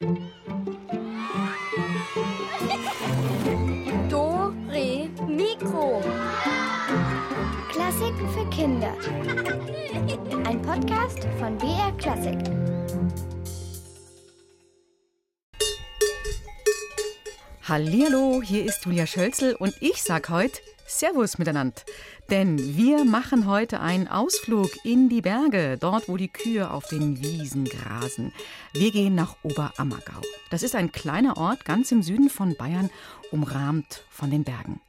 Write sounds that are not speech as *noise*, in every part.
Do, Re, Mikro. Klassiken für Kinder. Ein Podcast von BR Klassik. Hallihallo, hier ist Julia Schölzel und ich sag heute Servus miteinander. Denn wir machen heute einen Ausflug in die Berge, dort wo die Kühe auf den Wiesen grasen. Wir gehen nach Oberammergau. Das ist ein kleiner Ort ganz im Süden von Bayern, umrahmt von den Bergen.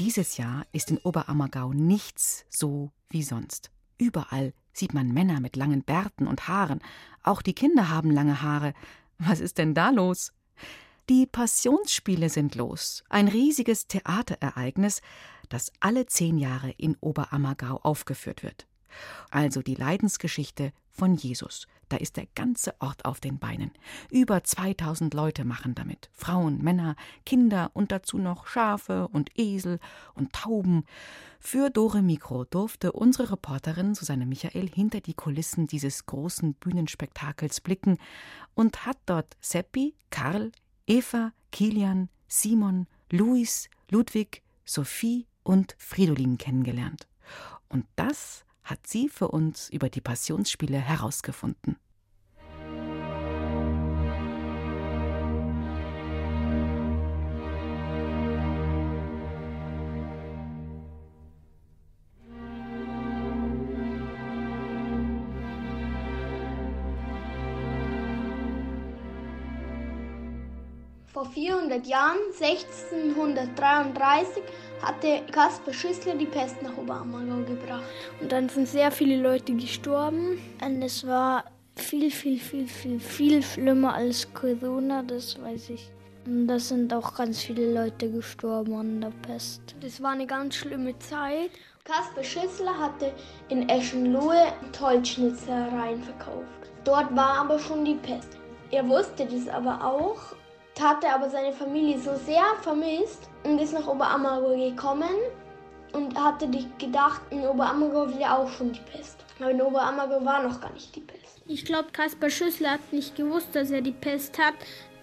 Dieses Jahr ist in Oberammergau nichts so wie sonst. Überall sieht man Männer mit langen Bärten und Haaren. Auch die Kinder haben lange Haare. Was ist denn da los? Die Passionsspiele sind los. Ein riesiges Theaterereignis, das alle zehn Jahre in Oberammergau aufgeführt wird. Also die Leidensgeschichte von Jesus. Da ist der ganze Ort auf den Beinen. Über 2000 Leute machen damit. Frauen, Männer, Kinder und dazu noch Schafe und Esel und Tauben. Für Dore Mikro durfte unsere Reporterin Susanne Michael hinter die Kulissen dieses großen Bühnenspektakels blicken und hat dort Seppi, Karl, Eva, Kilian, Simon, Luis, Ludwig, Sophie und Fridolin kennengelernt. Und das hat sie für uns über die Passionsspiele herausgefunden. Vor 400 Jahren, 1633, hatte Kaspar Schüssler die Pest nach Oberammergau gebracht. Und dann sind sehr viele Leute gestorben. Und es war viel, viel, viel, viel, viel schlimmer als Corona, das weiß ich. Und da sind auch ganz viele Leute gestorben an der Pest. Das war eine ganz schlimme Zeit. Kaspar Schüssler hatte in Eschenlohe Tollschnitzereien verkauft. Dort war aber schon die Pest. Er wusste das aber auch hatte aber seine Familie so sehr vermisst und ist nach Oberammergau gekommen und hatte gedacht, in Oberammergau wäre auch schon die Pest. Aber in Oberammergau war noch gar nicht die Pest. Ich glaube, Kaspar Schüssler hat nicht gewusst, dass er die Pest hat.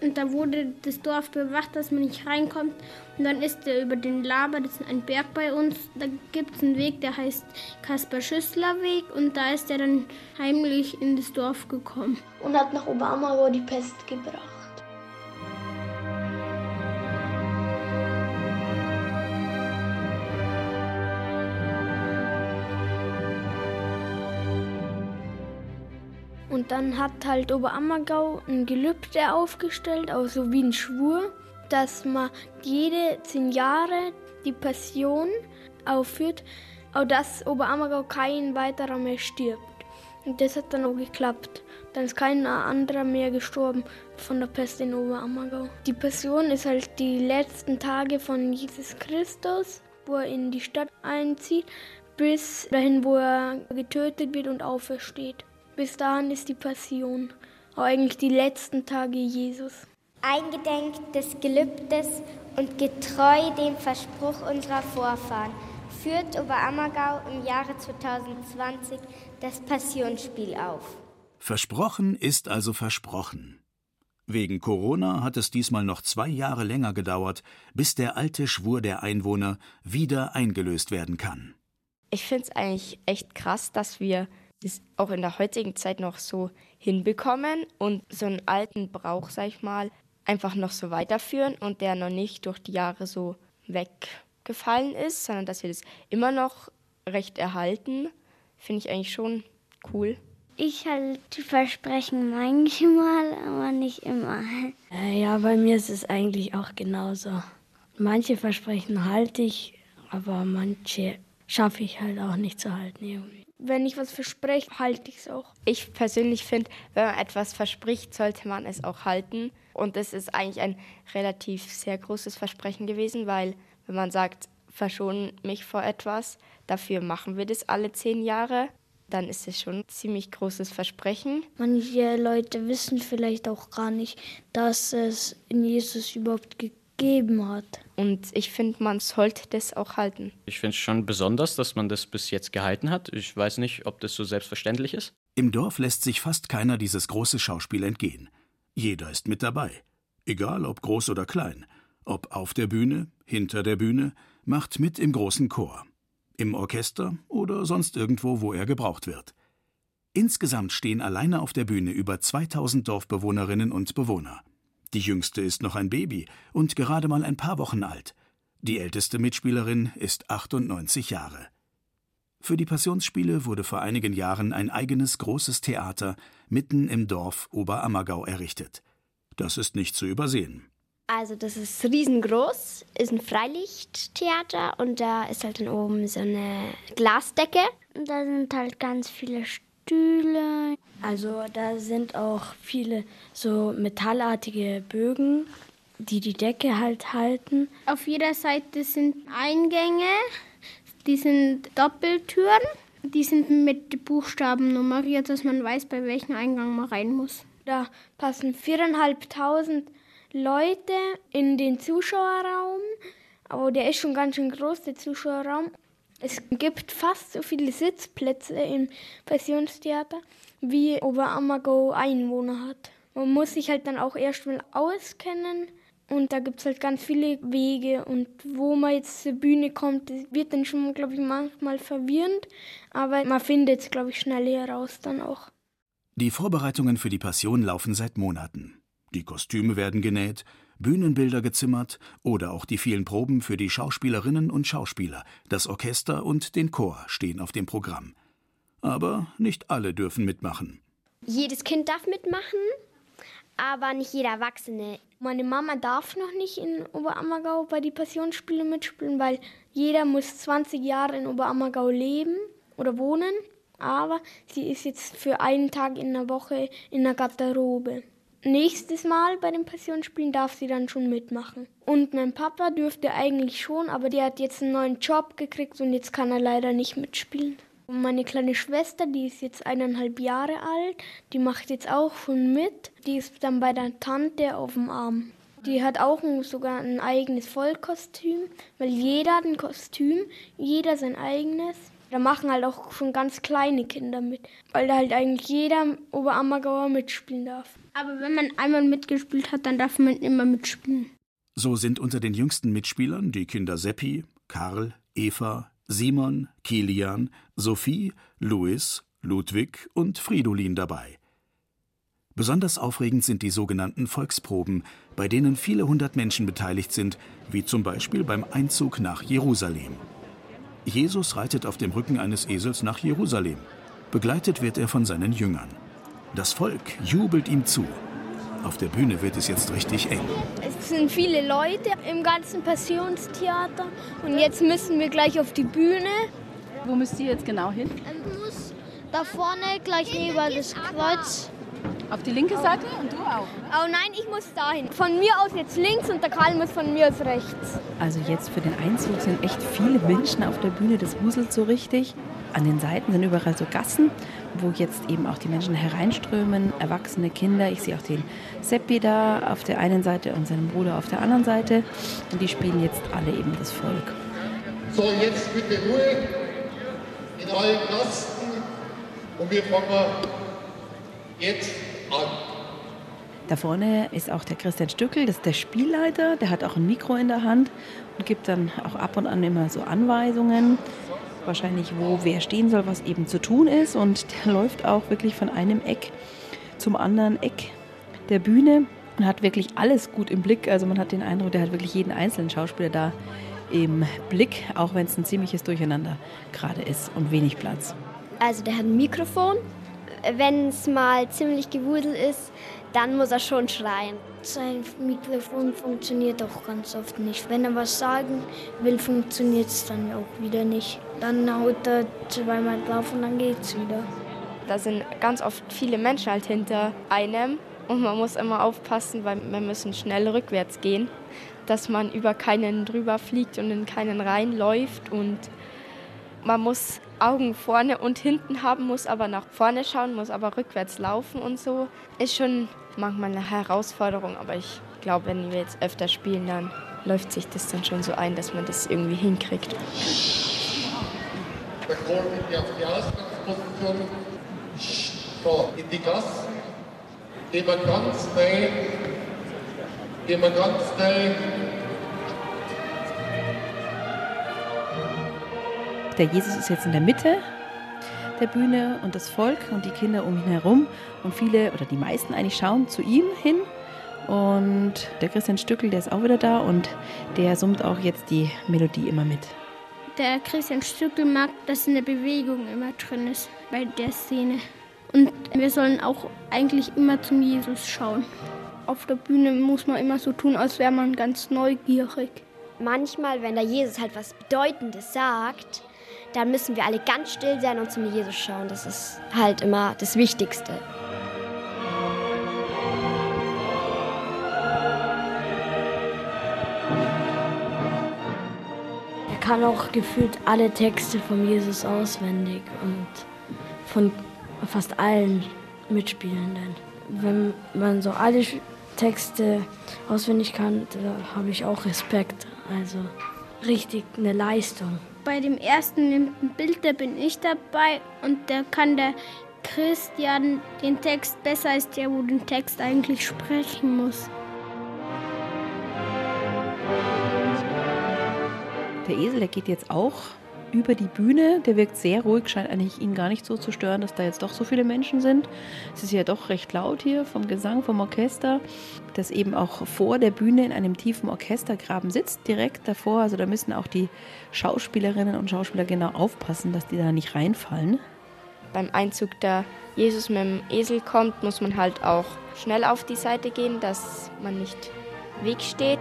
Und da wurde das Dorf bewacht, dass man nicht reinkommt. Und dann ist er über den Laber, das ist ein Berg bei uns. Da gibt es einen Weg, der heißt Kaspar Schüssler Weg. Und da ist er dann heimlich in das Dorf gekommen. Und hat nach Oberammergau die Pest gebracht. Und dann hat halt Oberammergau ein Gelübde aufgestellt, also wie ein Schwur, dass man jede zehn Jahre die Passion aufführt, auch dass Oberammergau kein weiterer mehr stirbt. Und das hat dann auch geklappt. Dann ist kein anderer mehr gestorben von der Pest in Oberammergau. Die Passion ist halt die letzten Tage von Jesus Christus, wo er in die Stadt einzieht, bis dahin, wo er getötet wird und aufersteht. Bis dahin ist die Passion, auch eigentlich die letzten Tage Jesus. Eingedenk des Gelübdes und getreu dem Verspruch unserer Vorfahren führt Oberammergau im Jahre 2020 das Passionsspiel auf. Versprochen ist also versprochen. Wegen Corona hat es diesmal noch zwei Jahre länger gedauert, bis der alte Schwur der Einwohner wieder eingelöst werden kann. Ich finde es eigentlich echt krass, dass wir das auch in der heutigen Zeit noch so hinbekommen und so einen alten Brauch, sag ich mal, einfach noch so weiterführen und der noch nicht durch die Jahre so weggefallen ist, sondern dass wir das immer noch recht erhalten, finde ich eigentlich schon cool. Ich halte Versprechen manchmal, aber nicht immer. Äh, ja, bei mir ist es eigentlich auch genauso. Manche Versprechen halte ich, aber manche schaffe ich halt auch nicht zu halten irgendwie. Wenn ich was verspreche, halte ich es auch. Ich persönlich finde, wenn man etwas verspricht, sollte man es auch halten. Und das ist eigentlich ein relativ sehr großes Versprechen gewesen, weil wenn man sagt, verschone mich vor etwas, dafür machen wir das alle zehn Jahre, dann ist es schon ein ziemlich großes Versprechen. Manche Leute wissen vielleicht auch gar nicht, dass es in Jesus überhaupt gegeben hat. Und ich finde, man sollte das auch halten. Ich finde es schon besonders, dass man das bis jetzt gehalten hat. Ich weiß nicht, ob das so selbstverständlich ist. Im Dorf lässt sich fast keiner dieses große Schauspiel entgehen. Jeder ist mit dabei, egal ob groß oder klein, ob auf der Bühne, hinter der Bühne, macht mit im großen Chor, im Orchester oder sonst irgendwo, wo er gebraucht wird. Insgesamt stehen alleine auf der Bühne über 2000 Dorfbewohnerinnen und Bewohner. Die jüngste ist noch ein Baby und gerade mal ein paar Wochen alt. Die älteste Mitspielerin ist 98 Jahre. Für die Passionsspiele wurde vor einigen Jahren ein eigenes großes Theater mitten im Dorf Oberammergau errichtet. Das ist nicht zu übersehen. Also das ist riesengroß, ist ein Freilichttheater und da ist halt dann oben so eine Glasdecke. Und da sind halt ganz viele Stühle. Also da sind auch viele so metallartige Bögen, die die Decke halt halten. Auf jeder Seite sind Eingänge die sind Doppeltüren. Die sind mit Buchstaben nummeriert, dass man weiß, bei welchem Eingang man rein muss. Da passen viereinhalbtausend Leute in den Zuschauerraum. Aber der ist schon ganz schön groß, der Zuschauerraum. Es gibt fast so viele Sitzplätze im Passionstheater, wie Oberammergau Einwohner hat. Man muss sich halt dann auch erstmal auskennen und da gibt es halt ganz viele Wege. Und wo man jetzt zur Bühne kommt, wird dann schon, glaube ich, manchmal verwirrend. Aber man findet es, glaube ich, schnell heraus dann auch. Die Vorbereitungen für die Passion laufen seit Monaten. Die Kostüme werden genäht, Bühnenbilder gezimmert oder auch die vielen Proben für die Schauspielerinnen und Schauspieler, das Orchester und den Chor stehen auf dem Programm. Aber nicht alle dürfen mitmachen. Jedes Kind darf mitmachen, aber nicht jeder Erwachsene. Meine Mama darf noch nicht in Oberammergau bei den Passionsspielen mitspielen, weil jeder muss 20 Jahre in Oberammergau leben oder wohnen. Aber sie ist jetzt für einen Tag in der Woche in der Garderobe. Nächstes Mal bei den Passionsspielen darf sie dann schon mitmachen. Und mein Papa dürfte eigentlich schon, aber der hat jetzt einen neuen Job gekriegt und jetzt kann er leider nicht mitspielen. Und meine kleine Schwester, die ist jetzt eineinhalb Jahre alt, die macht jetzt auch schon mit. Die ist dann bei der Tante auf dem Arm. Die hat auch sogar ein eigenes Vollkostüm, weil jeder hat ein Kostüm, jeder sein eigenes. Da machen halt auch schon ganz kleine Kinder mit, weil da halt eigentlich jeder Oberammergauer mitspielen darf. Aber wenn man einmal mitgespielt hat, dann darf man immer mitspielen. So sind unter den jüngsten Mitspielern die Kinder Seppi, Karl, Eva, Simon, Kilian, Sophie, Louis, Ludwig und Fridolin dabei. Besonders aufregend sind die sogenannten Volksproben, bei denen viele hundert Menschen beteiligt sind, wie zum Beispiel beim Einzug nach Jerusalem. Jesus reitet auf dem Rücken eines Esels nach Jerusalem. Begleitet wird er von seinen Jüngern. Das Volk jubelt ihm zu. Auf der Bühne wird es jetzt richtig eng. Es sind viele Leute im ganzen Passionstheater und jetzt müssen wir gleich auf die Bühne. Wo müsst ihr jetzt genau hin? Ich muss da vorne gleich neben das Kreuz. Auf die linke Seite und du auch? Oh nein, ich muss dahin. Von mir aus jetzt links und der Karl muss von mir aus rechts. Also jetzt für den Einzug sind echt viele Menschen auf der Bühne, das wuselt so richtig. An den Seiten sind überall so Gassen, wo jetzt eben auch die Menschen hereinströmen, erwachsene Kinder. Ich sehe auch den Seppi da auf der einen Seite und seinen Bruder auf der anderen Seite. Und die spielen jetzt alle eben das Volk. So, jetzt bitte Ruhe in allen Gasten und wir fangen jetzt an. Da vorne ist auch der Christian Stückel, das ist der Spielleiter, der hat auch ein Mikro in der Hand und gibt dann auch ab und an immer so Anweisungen wahrscheinlich, wo wer stehen soll, was eben zu tun ist. Und der läuft auch wirklich von einem Eck zum anderen Eck der Bühne und hat wirklich alles gut im Blick. Also man hat den Eindruck, der hat wirklich jeden einzelnen Schauspieler da im Blick, auch wenn es ein ziemliches Durcheinander gerade ist und wenig Platz. Also der hat ein Mikrofon. Wenn es mal ziemlich gewuselt ist, dann muss er schon schreien. Sein Mikrofon funktioniert auch ganz oft nicht. Wenn er was sagen will, funktioniert es dann auch wieder nicht. Dann haut er zweimal drauf und dann geht's wieder. Da sind ganz oft viele Menschen halt hinter einem und man muss immer aufpassen, weil wir müssen schnell rückwärts gehen, dass man über keinen drüber fliegt und in keinen reinläuft und man muss Augen vorne und hinten haben, muss aber nach vorne schauen, muss aber rückwärts laufen und so. Ist schon manchmal eine Herausforderung, aber ich glaube, wenn wir jetzt öfter spielen, dann läuft sich das dann schon so ein, dass man das irgendwie hinkriegt. Der Chor bitte auf die Ausgangsposition. So, in die Gassen. wir ganz schnell, wir ganz schnell Der Jesus ist jetzt in der Mitte der Bühne und das Volk und die Kinder um ihn herum und viele oder die meisten eigentlich schauen zu ihm hin. Und der Christian Stückel, der ist auch wieder da und der summt auch jetzt die Melodie immer mit. Der Christian Stückel mag, dass eine Bewegung immer drin ist bei der Szene. Und wir sollen auch eigentlich immer zum Jesus schauen. Auf der Bühne muss man immer so tun, als wäre man ganz neugierig. Manchmal, wenn der Jesus halt was Bedeutendes sagt, dann müssen wir alle ganz still sein und zum Jesus schauen. Das ist halt immer das Wichtigste. Er kann auch gefühlt alle Texte von Jesus auswendig und von fast allen Mitspielenden. Wenn man so alle Texte auswendig kann, da habe ich auch Respekt. Also richtig eine Leistung. Bei dem ersten Bild, da bin ich dabei und da kann der Christian den Text besser als der, wo den Text eigentlich sprechen muss. Der Esel, der geht jetzt auch über die Bühne. Der wirkt sehr ruhig, scheint eigentlich ihn gar nicht so zu stören, dass da jetzt doch so viele Menschen sind. Es ist ja doch recht laut hier vom Gesang, vom Orchester, das eben auch vor der Bühne in einem tiefen Orchestergraben sitzt, direkt davor. Also da müssen auch die Schauspielerinnen und Schauspieler genau aufpassen, dass die da nicht reinfallen. Beim Einzug der Jesus mit dem Esel kommt, muss man halt auch schnell auf die Seite gehen, dass man nicht Weg steht.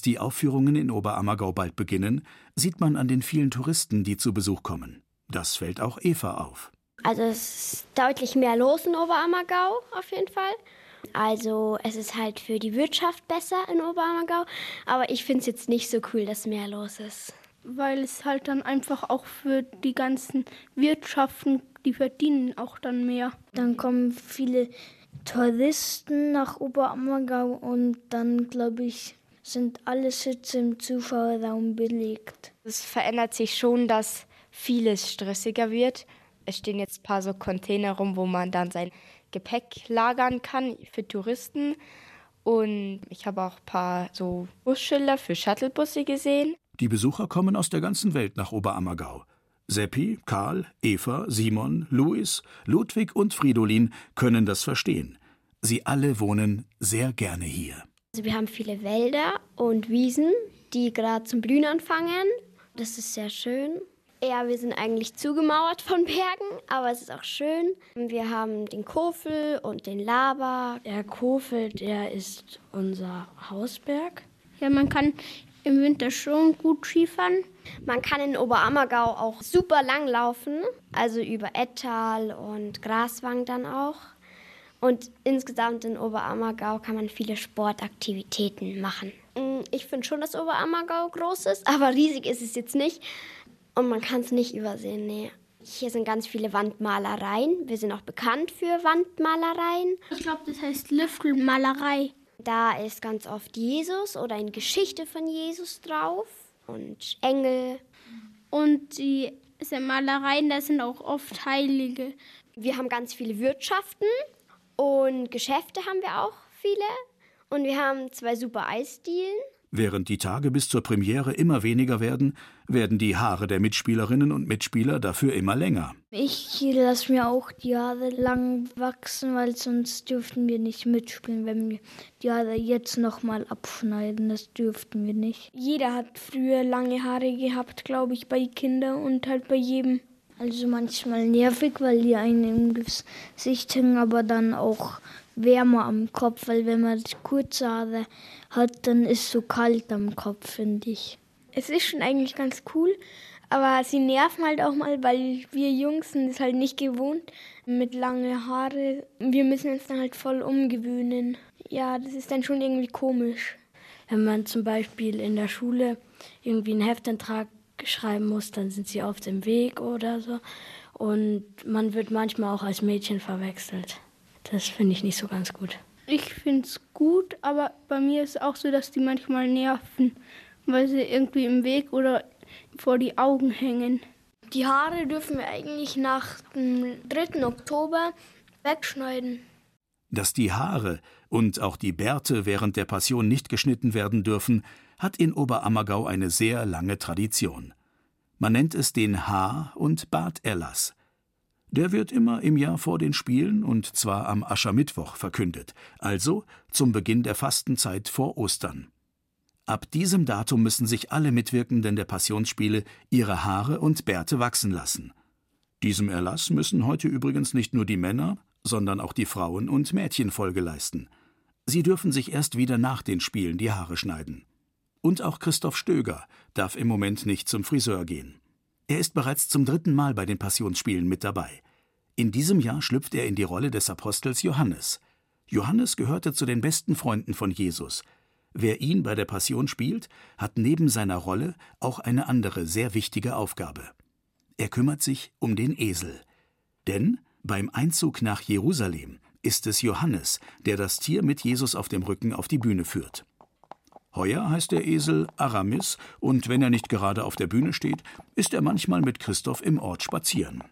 Dass die Aufführungen in Oberammergau bald beginnen, sieht man an den vielen Touristen, die zu Besuch kommen. Das fällt auch Eva auf. Also es ist deutlich mehr los in Oberammergau auf jeden Fall. Also es ist halt für die Wirtschaft besser in Oberammergau, aber ich finde es jetzt nicht so cool, dass mehr los ist. Weil es halt dann einfach auch für die ganzen Wirtschaften, die verdienen auch dann mehr. Dann kommen viele Touristen nach Oberammergau und dann, glaube ich, sind alle Sitze im Zuschauerraum belegt. Es verändert sich schon, dass vieles stressiger wird. Es stehen jetzt ein paar so Container rum, wo man dann sein Gepäck lagern kann für Touristen. Und ich habe auch ein paar so Busschilder für Shuttlebusse gesehen. Die Besucher kommen aus der ganzen Welt nach Oberammergau. Seppi, Karl, Eva, Simon, Luis, Ludwig und Fridolin können das verstehen. Sie alle wohnen sehr gerne hier. Also wir haben viele Wälder und Wiesen, die gerade zum Blühen anfangen. Das ist sehr schön. Ja, wir sind eigentlich zugemauert von *laughs* Bergen, aber es ist auch schön. Wir haben den Kofel und den Laber. Der Kofel, der ist unser Hausberg. Ja, man kann im Winter schon gut Skifahren. Man kann in Oberammergau auch super lang laufen, also über Ettal und Graswang dann auch. Und insgesamt in Oberammergau kann man viele Sportaktivitäten machen. Mm, ich finde schon, dass Oberammergau groß ist, aber riesig ist es jetzt nicht. Und man kann es nicht übersehen, nee. Hier sind ganz viele Wandmalereien. Wir sind auch bekannt für Wandmalereien. Ich glaube, das heißt Lüftelmalerei. Da ist ganz oft Jesus oder eine Geschichte von Jesus drauf und Engel. Und die Malereien, da sind auch oft Heilige. Wir haben ganz viele Wirtschaften und Geschäfte haben wir auch viele. Und wir haben zwei super Eisdielen. Während die Tage bis zur Premiere immer weniger werden, werden die Haare der Mitspielerinnen und Mitspieler dafür immer länger. Ich lasse mir auch die Haare lang wachsen, weil sonst dürften wir nicht mitspielen, wenn wir die Haare jetzt nochmal abschneiden. Das dürften wir nicht. Jeder hat früher lange Haare gehabt, glaube ich, bei Kindern und halt bei jedem. Also manchmal nervig, weil die einen im Gesicht hängen, aber dann auch wärmer am Kopf, weil wenn man kurze Haare hat, dann ist es so kalt am Kopf, finde ich. Es ist schon eigentlich ganz cool, aber sie nerven halt auch mal, weil wir Jungs sind es halt nicht gewohnt mit langen Haare. Wir müssen uns dann halt voll umgewöhnen. Ja, das ist dann schon irgendwie komisch. Wenn man zum Beispiel in der Schule irgendwie einen Heftantrag schreiben muss, dann sind sie auf dem Weg oder so. Und man wird manchmal auch als Mädchen verwechselt. Das finde ich nicht so ganz gut. Ich finde es gut, aber bei mir ist es auch so, dass die manchmal nerven, weil sie irgendwie im Weg oder vor die Augen hängen. Die Haare dürfen wir eigentlich nach dem 3. Oktober wegschneiden. Dass die Haare und auch die Bärte während der Passion nicht geschnitten werden dürfen, hat in Oberammergau eine sehr lange Tradition. Man nennt es den Haar- und Barterlass. Der wird immer im Jahr vor den Spielen und zwar am Aschermittwoch verkündet, also zum Beginn der Fastenzeit vor Ostern. Ab diesem Datum müssen sich alle Mitwirkenden der Passionsspiele ihre Haare und Bärte wachsen lassen. Diesem Erlass müssen heute übrigens nicht nur die Männer, sondern auch die Frauen und Mädchen Folge leisten. Sie dürfen sich erst wieder nach den Spielen die Haare schneiden. Und auch Christoph Stöger darf im Moment nicht zum Friseur gehen. Er ist bereits zum dritten Mal bei den Passionsspielen mit dabei. In diesem Jahr schlüpft er in die Rolle des Apostels Johannes. Johannes gehörte zu den besten Freunden von Jesus. Wer ihn bei der Passion spielt, hat neben seiner Rolle auch eine andere sehr wichtige Aufgabe. Er kümmert sich um den Esel. Denn beim Einzug nach Jerusalem ist es Johannes, der das Tier mit Jesus auf dem Rücken auf die Bühne führt. Heuer heißt der Esel Aramis, und wenn er nicht gerade auf der Bühne steht, ist er manchmal mit Christoph im Ort spazieren.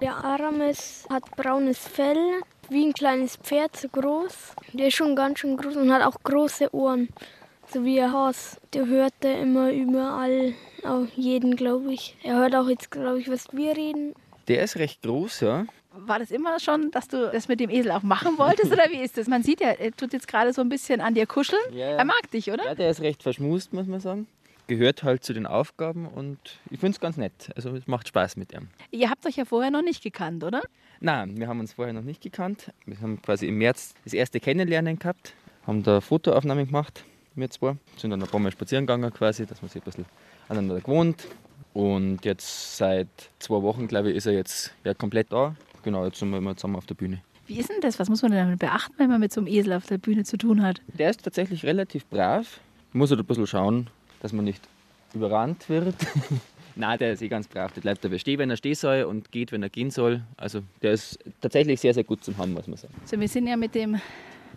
Der Aramis hat braunes Fell, wie ein kleines Pferd, so groß. Der ist schon ganz schön groß und hat auch große Ohren, so wie ein Haus. Der hört er immer überall, auch jeden, glaube ich. Er hört auch jetzt, glaube ich, was wir reden. Der ist recht groß, ja. War das immer schon, dass du das mit dem Esel auch machen wolltest oder wie ist das? Man sieht ja, er tut jetzt gerade so ein bisschen an dir kuscheln. Ja, ja. Er mag dich, oder? Ja, der ist recht verschmust, muss man sagen. Gehört halt zu den Aufgaben und ich finde es ganz nett. Also es macht Spaß mit ihm. Ihr habt euch ja vorher noch nicht gekannt, oder? Nein, wir haben uns vorher noch nicht gekannt. Wir haben quasi im März das erste Kennenlernen gehabt, haben da Fotoaufnahmen gemacht, wir zwei. Sind dann ein paar Mal spazieren gegangen quasi, dass man sich ein bisschen aneinander gewohnt. Und jetzt seit zwei Wochen, glaube ich, ist er jetzt ja, komplett da. Genau, jetzt sind wir immer zusammen auf der Bühne. Wie ist denn das? Was muss man denn damit beachten, wenn man mit so einem Esel auf der Bühne zu tun hat? Der ist tatsächlich relativ brav. Muss halt ein bisschen schauen, dass man nicht überrannt wird. *laughs* Nein, der ist eh ganz brav. Der bleibt dabei stehen, wenn er stehen soll und geht, wenn er gehen soll. Also der ist tatsächlich sehr, sehr gut zum Haben, muss man sagen. So, wir sind ja mit dem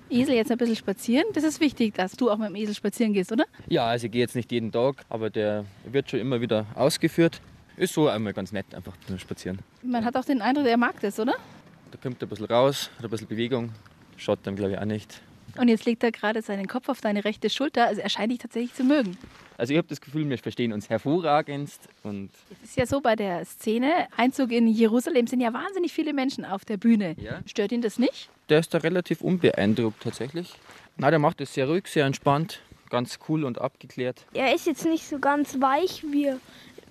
Esel jetzt ein bisschen spazieren. Das ist wichtig, dass du auch mit dem Esel spazieren gehst, oder? Ja, also ich gehe jetzt nicht jeden Tag, aber der wird schon immer wieder ausgeführt. Ist so einmal ganz nett, einfach zu spazieren. Man hat auch den Eindruck, er mag das, oder? Da kommt er ein bisschen raus, hat ein bisschen Bewegung. Schaut dann, glaube ich, auch nicht. Und jetzt legt er gerade seinen Kopf auf deine rechte Schulter. Also er scheint dich tatsächlich zu mögen. Also ich habe das Gefühl, wir verstehen uns hervorragendst. Und Es ist ja so bei der Szene, Einzug in Jerusalem sind ja wahnsinnig viele Menschen auf der Bühne. Ja. Stört ihn das nicht? der ist da relativ unbeeindruckt tatsächlich. Na, der macht es sehr ruhig, sehr entspannt, ganz cool und abgeklärt. Er ist jetzt nicht so ganz weich wie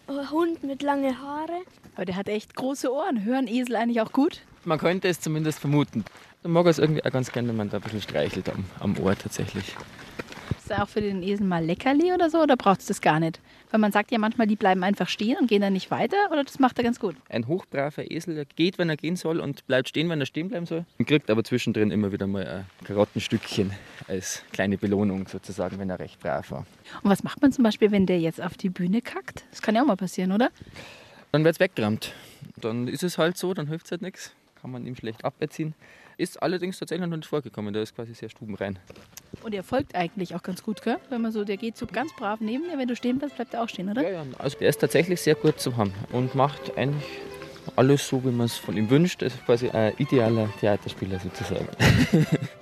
Hund mit langen Haare. Aber der hat echt große Ohren. Hören Esel eigentlich auch gut? Man könnte es zumindest vermuten. Da mag er es irgendwie auch ganz gerne, wenn man da ein bisschen streichelt am, am Ohr tatsächlich. Ist er auch für den Esel mal Leckerli oder so? Oder braucht es das gar nicht? Weil man sagt ja manchmal, die bleiben einfach stehen und gehen dann nicht weiter. Oder das macht er ganz gut? Ein hochbraver Esel, der geht, wenn er gehen soll und bleibt stehen, wenn er stehen bleiben soll. Und kriegt aber zwischendrin immer wieder mal ein Karottenstückchen als kleine Belohnung sozusagen, wenn er recht brav war. Und was macht man zum Beispiel, wenn der jetzt auf die Bühne kackt? Das kann ja auch mal passieren, oder? Dann wird es weggerammt. Dann ist es halt so, dann hilft es halt nichts. Kann man ihm schlecht aberziehen. Ist allerdings tatsächlich noch nicht vorgekommen. Der ist quasi sehr stubenrein. Und er folgt eigentlich auch ganz gut, gell? Wenn man so, der geht so ganz brav neben dir. Wenn du stehen bleibst, bleibt er auch stehen, oder? Ja, ja. Also der ist tatsächlich sehr gut zu haben und macht eigentlich alles so, wie man es von ihm wünscht. Er ist quasi ein idealer Theaterspieler sozusagen. *laughs*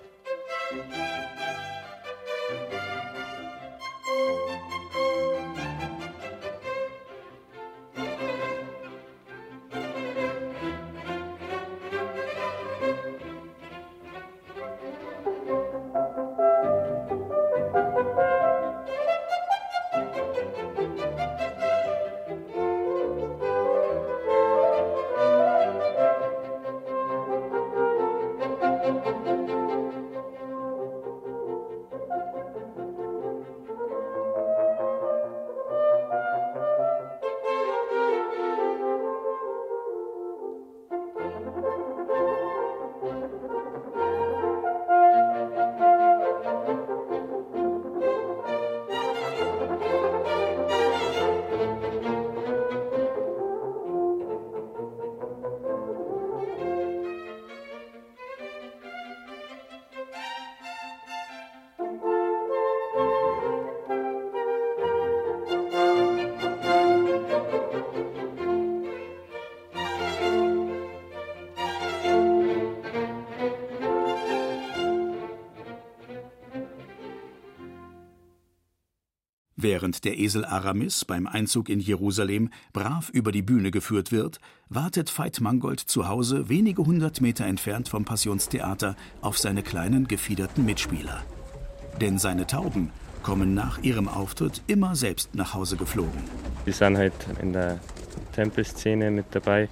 Während der Esel Aramis beim Einzug in Jerusalem brav über die Bühne geführt wird, wartet Veit Mangold zu Hause wenige hundert Meter entfernt vom Passionstheater auf seine kleinen gefiederten Mitspieler. Denn seine Tauben kommen nach ihrem Auftritt immer selbst nach Hause geflogen. Die sind halt in der Tempelszene mit dabei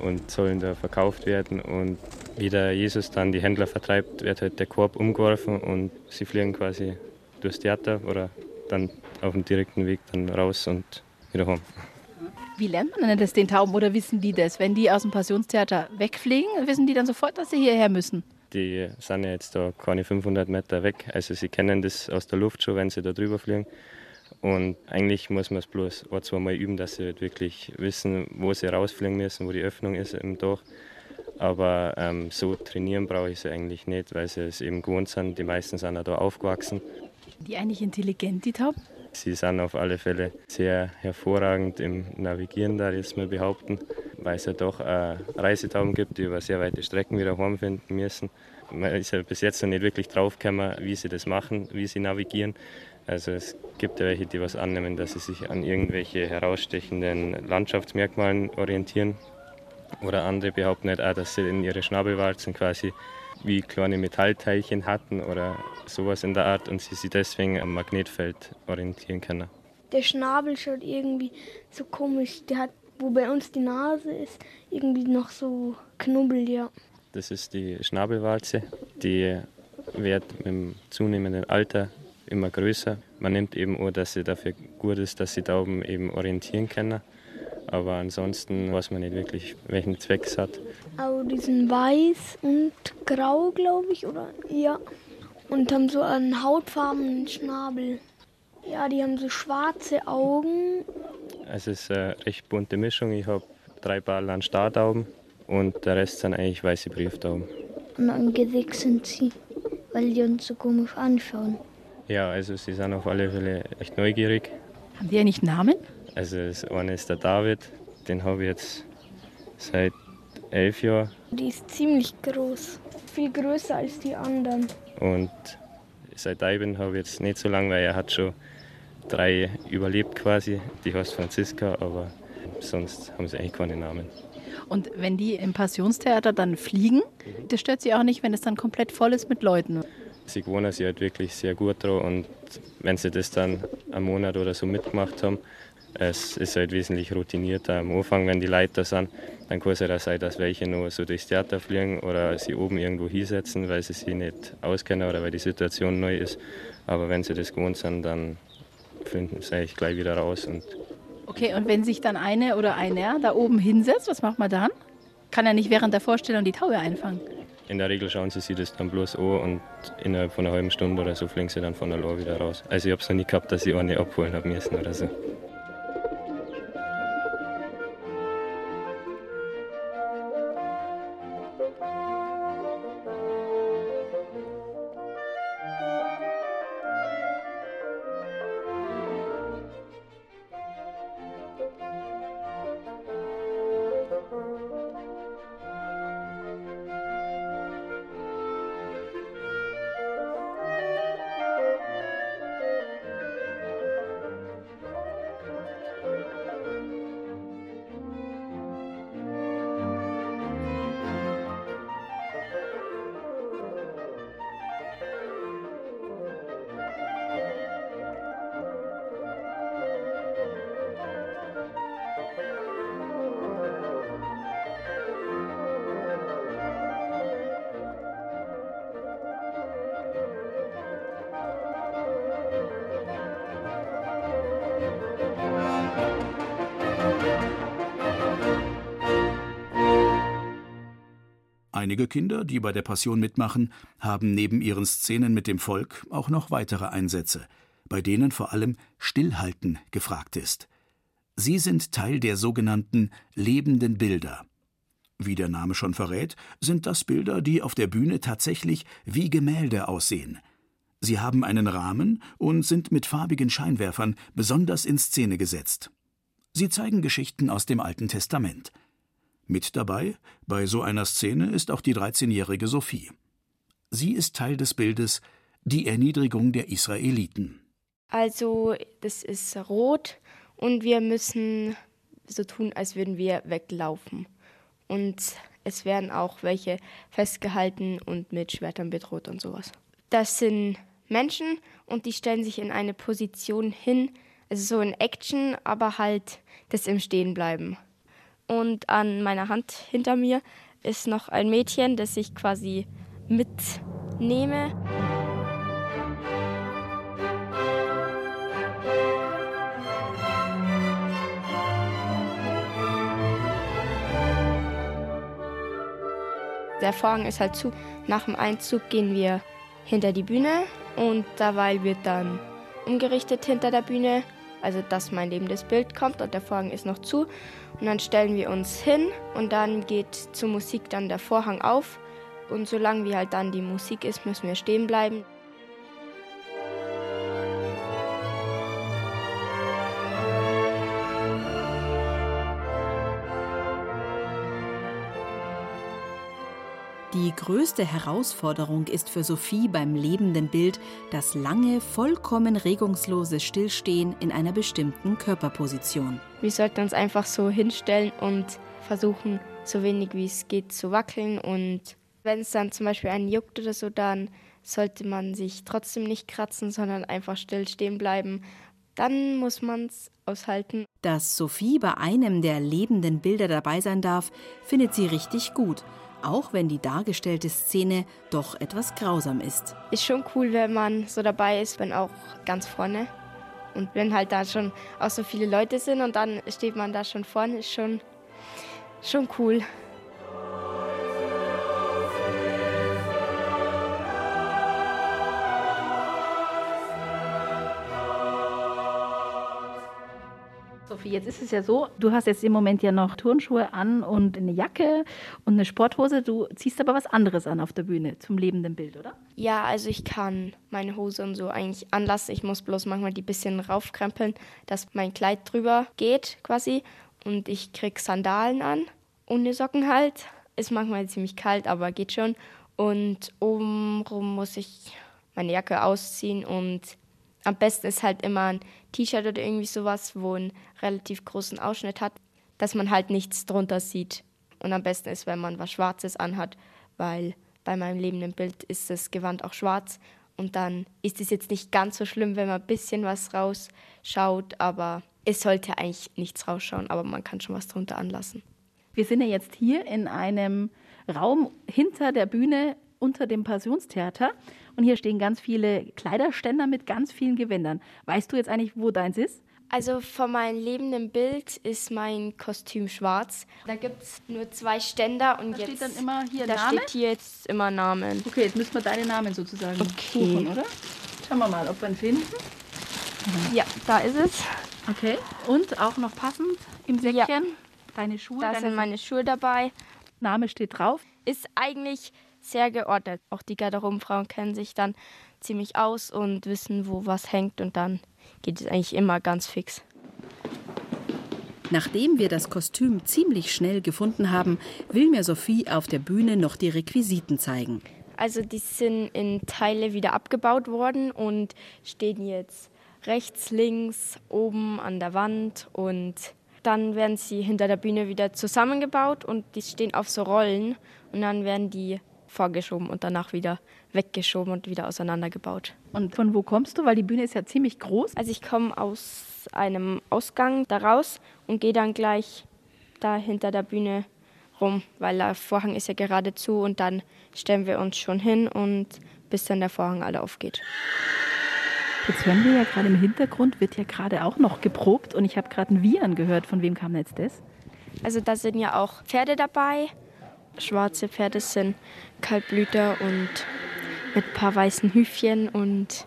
und sollen da verkauft werden. Und wie der Jesus dann die Händler vertreibt, wird halt der Korb umgeworfen und sie fliegen quasi durchs Theater oder dann auf dem direkten Weg dann raus und wieder heim. Wie lernt man denn das den Tauben oder wissen die das? Wenn die aus dem Passionstheater wegfliegen, wissen die dann sofort, dass sie hierher müssen? Die sind ja jetzt da keine 500 Meter weg, also sie kennen das aus der Luft schon, wenn sie da drüber fliegen. Und eigentlich muss man es bloß ein, zwei Mal üben, dass sie halt wirklich wissen, wo sie rausfliegen müssen, wo die Öffnung ist im Dach. Aber ähm, so trainieren brauche ich sie eigentlich nicht, weil sie es eben gewohnt sind. Die meisten sind auch da aufgewachsen. Die eigentlich intelligent, die Tauben? Sie sind auf alle Fälle sehr hervorragend im Navigieren, da jetzt mal behaupten, weil es ja doch Reisetauben gibt, die über sehr weite Strecken wieder heimfinden müssen. Man ist ja bis jetzt noch nicht wirklich draufgekommen, wie sie das machen, wie sie navigieren. Also es gibt ja welche, die was annehmen, dass sie sich an irgendwelche herausstechenden Landschaftsmerkmalen orientieren. Oder andere behaupten nicht auch, dass sie in ihre Schnabelwarzen quasi wie kleine Metallteilchen hatten oder sowas in der Art und sie sich deswegen am Magnetfeld orientieren können. Der Schnabel schaut irgendwie so komisch. Der hat, wo bei uns die Nase ist, irgendwie noch so Knubbel, ja. Das ist die Schnabelwarze. Die wird mit dem zunehmenden Alter immer größer. Man nimmt eben auch, dass sie dafür gut ist, dass sie Tauben eben orientieren können. Aber ansonsten weiß man nicht wirklich, welchen Zweck es hat. Aber die sind weiß und grau, glaube ich, oder? Ja. Und haben so einen hautfarbenen Schnabel. Ja, die haben so schwarze Augen. Es ist eine recht bunte Mischung. Ich habe drei Paar an Startauben und der Rest sind eigentlich weiße Brieftauben. Und am Gesicht sind sie, weil die uns so komisch anschauen. Ja, also sie sind auf alle Fälle echt neugierig. Haben die eigentlich Namen? Also das eine ist der David, den habe ich jetzt seit elf Jahren. Die ist ziemlich groß, viel größer als die anderen. Und seit Iben habe ich jetzt nicht so lange, weil er hat schon drei überlebt quasi. Die heißt Franziska, aber sonst haben sie eigentlich keine Namen. Und wenn die im Passionstheater dann fliegen, das stört sie auch nicht, wenn es dann komplett voll ist mit Leuten. Sie gewohnen sich halt wirklich sehr gut dran und wenn sie das dann einen Monat oder so mitgemacht haben, es ist halt wesentlich routinierter. Am Anfang, wenn die Leiter sind, dann kann es halt sein, dass welche nur so durchs Theater fliegen oder sie oben irgendwo hinsetzen, weil sie sich nicht auskennen oder weil die Situation neu ist. Aber wenn sie das gewohnt sind, dann finden sie eigentlich gleich wieder raus. Und okay, und wenn sich dann eine oder einer da oben hinsetzt, was macht man dann? Kann er nicht während der Vorstellung die Taube einfangen? In der Regel schauen sie sich das dann bloß an und innerhalb von einer halben Stunde oder so fliegen sie dann von der Lohr wieder raus. Also ich habe es noch nie gehabt, dass ich eine abholen habe müssen oder so. Einige Kinder, die bei der Passion mitmachen, haben neben ihren Szenen mit dem Volk auch noch weitere Einsätze, bei denen vor allem Stillhalten gefragt ist. Sie sind Teil der sogenannten lebenden Bilder. Wie der Name schon verrät, sind das Bilder, die auf der Bühne tatsächlich wie Gemälde aussehen. Sie haben einen Rahmen und sind mit farbigen Scheinwerfern besonders in Szene gesetzt. Sie zeigen Geschichten aus dem Alten Testament. Mit dabei bei so einer Szene ist auch die 13-jährige Sophie. Sie ist Teil des Bildes Die Erniedrigung der Israeliten. Also das ist rot und wir müssen so tun, als würden wir weglaufen. Und es werden auch welche festgehalten und mit Schwertern bedroht und sowas. Das sind Menschen und die stellen sich in eine Position hin, also so in Action, aber halt das im Stehen bleiben. Und an meiner Hand hinter mir ist noch ein Mädchen, das ich quasi mitnehme. Der Vorhang ist halt zu. Nach dem Einzug gehen wir hinter die Bühne und dabei wird dann umgerichtet hinter der Bühne, also dass mein lebendes Bild kommt und der Vorhang ist noch zu. Und dann stellen wir uns hin und dann geht zur Musik dann der Vorhang auf. Und solange wie halt dann die Musik ist, müssen wir stehen bleiben. Die größte Herausforderung ist für Sophie beim lebenden Bild das lange, vollkommen regungslose Stillstehen in einer bestimmten Körperposition. Wir sollten uns einfach so hinstellen und versuchen, so wenig wie es geht zu wackeln. Und wenn es dann zum Beispiel einen juckt oder so, dann sollte man sich trotzdem nicht kratzen, sondern einfach still stehen bleiben. Dann muss man es aushalten. Dass Sophie bei einem der lebenden Bilder dabei sein darf, findet sie richtig gut auch wenn die dargestellte Szene doch etwas grausam ist. Ist schon cool, wenn man so dabei ist, wenn auch ganz vorne. Und wenn halt da schon auch so viele Leute sind und dann steht man da schon vorne, ist schon, schon cool. Jetzt ist es ja so, du hast jetzt im Moment ja noch Turnschuhe an und eine Jacke und eine Sporthose. Du ziehst aber was anderes an auf der Bühne zum lebenden Bild, oder? Ja, also ich kann meine Hose und so eigentlich anlassen. Ich muss bloß manchmal die bisschen raufkrempeln, dass mein Kleid drüber geht quasi. Und ich krieg Sandalen an, ohne Socken halt. Ist manchmal ziemlich kalt, aber geht schon. Und obenrum muss ich meine Jacke ausziehen und am besten ist halt immer ein T-Shirt oder irgendwie sowas, wo einen relativ großen Ausschnitt hat, dass man halt nichts drunter sieht. Und am besten ist, wenn man was Schwarzes anhat, weil bei meinem lebenden Bild ist das Gewand auch schwarz. Und dann ist es jetzt nicht ganz so schlimm, wenn man ein bisschen was rausschaut, aber es sollte eigentlich nichts rausschauen, aber man kann schon was drunter anlassen. Wir sind ja jetzt hier in einem Raum hinter der Bühne unter dem Passionstheater. Und hier stehen ganz viele Kleiderständer mit ganz vielen Gewändern. Weißt du jetzt eigentlich, wo deins ist? Also von meinem lebenden Bild ist mein Kostüm schwarz. Da gibt es nur zwei Ständer und da jetzt steht dann immer hier da Name? steht hier jetzt immer Namen. Okay, jetzt müssen wir deine Namen sozusagen Okay. suchen, oder? Schauen wir mal, ob wir ihn finden. Ja, da ist es. Okay. Und auch noch passend im Säckchen deine Schuhe. Da sind meine Schuhe dabei. Name steht drauf. Ist eigentlich sehr geordnet. Auch die Garderobenfrauen kennen sich dann ziemlich aus und wissen, wo was hängt und dann geht es eigentlich immer ganz fix. Nachdem wir das Kostüm ziemlich schnell gefunden haben, will mir Sophie auf der Bühne noch die Requisiten zeigen. Also die sind in Teile wieder abgebaut worden und stehen jetzt rechts, links, oben an der Wand und dann werden sie hinter der Bühne wieder zusammengebaut und die stehen auf so Rollen und dann werden die vorgeschoben und danach wieder weggeschoben und wieder auseinandergebaut. Und von wo kommst du? Weil die Bühne ist ja ziemlich groß. Also ich komme aus einem Ausgang daraus und gehe dann gleich da hinter der Bühne rum, weil der Vorhang ist ja gerade zu und dann stellen wir uns schon hin und bis dann der Vorhang alle aufgeht. Jetzt hören wir ja gerade im Hintergrund, wird ja gerade auch noch geprobt und ich habe gerade ein Wiehern gehört. Von wem kam jetzt das? Also da sind ja auch Pferde dabei. Schwarze Pferde sind Kaltblüter und mit ein paar weißen Hüfchen und